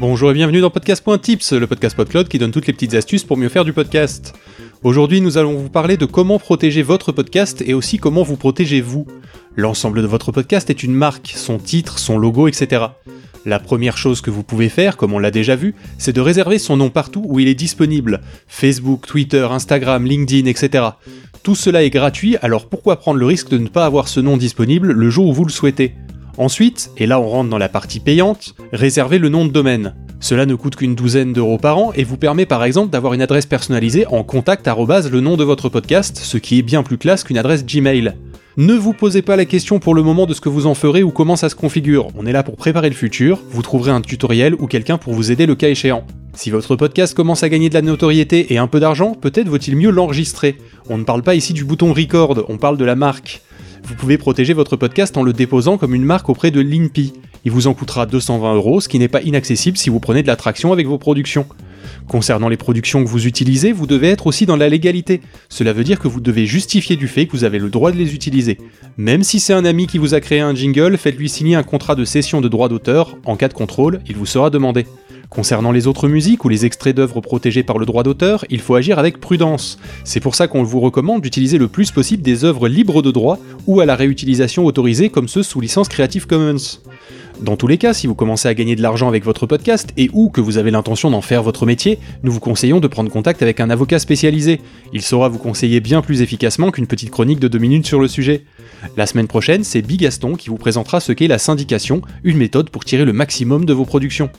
Bonjour et bienvenue dans Podcast.tips, le podcast PodCloud qui donne toutes les petites astuces pour mieux faire du podcast. Aujourd'hui, nous allons vous parler de comment protéger votre podcast et aussi comment vous protégez vous. L'ensemble de votre podcast est une marque, son titre, son logo, etc. La première chose que vous pouvez faire, comme on l'a déjà vu, c'est de réserver son nom partout où il est disponible. Facebook, Twitter, Instagram, LinkedIn, etc. Tout cela est gratuit, alors pourquoi prendre le risque de ne pas avoir ce nom disponible le jour où vous le souhaitez? Ensuite, et là on rentre dans la partie payante, réservez le nom de domaine. Cela ne coûte qu'une douzaine d'euros par an et vous permet par exemple d'avoir une adresse personnalisée en contact le nom de votre podcast, ce qui est bien plus classe qu'une adresse Gmail. Ne vous posez pas la question pour le moment de ce que vous en ferez ou comment ça se configure, on est là pour préparer le futur, vous trouverez un tutoriel ou quelqu'un pour vous aider le cas échéant. Si votre podcast commence à gagner de la notoriété et un peu d'argent, peut-être vaut-il mieux l'enregistrer. On ne parle pas ici du bouton record, on parle de la marque. Vous pouvez protéger votre podcast en le déposant comme une marque auprès de l'INPI. Il vous en coûtera 220 euros, ce qui n'est pas inaccessible si vous prenez de la traction avec vos productions. Concernant les productions que vous utilisez, vous devez être aussi dans la légalité. Cela veut dire que vous devez justifier du fait que vous avez le droit de les utiliser. Même si c'est un ami qui vous a créé un jingle, faites-lui signer un contrat de cession de droit d'auteur. En cas de contrôle, il vous sera demandé. Concernant les autres musiques ou les extraits d'œuvres protégées par le droit d'auteur, il faut agir avec prudence. C'est pour ça qu'on vous recommande d'utiliser le plus possible des œuvres libres de droit ou à la réutilisation autorisée comme ceux sous licence Creative Commons. Dans tous les cas, si vous commencez à gagner de l'argent avec votre podcast et ou que vous avez l'intention d'en faire votre métier, nous vous conseillons de prendre contact avec un avocat spécialisé. Il saura vous conseiller bien plus efficacement qu'une petite chronique de deux minutes sur le sujet. La semaine prochaine, c'est Bigaston qui vous présentera ce qu'est la syndication, une méthode pour tirer le maximum de vos productions.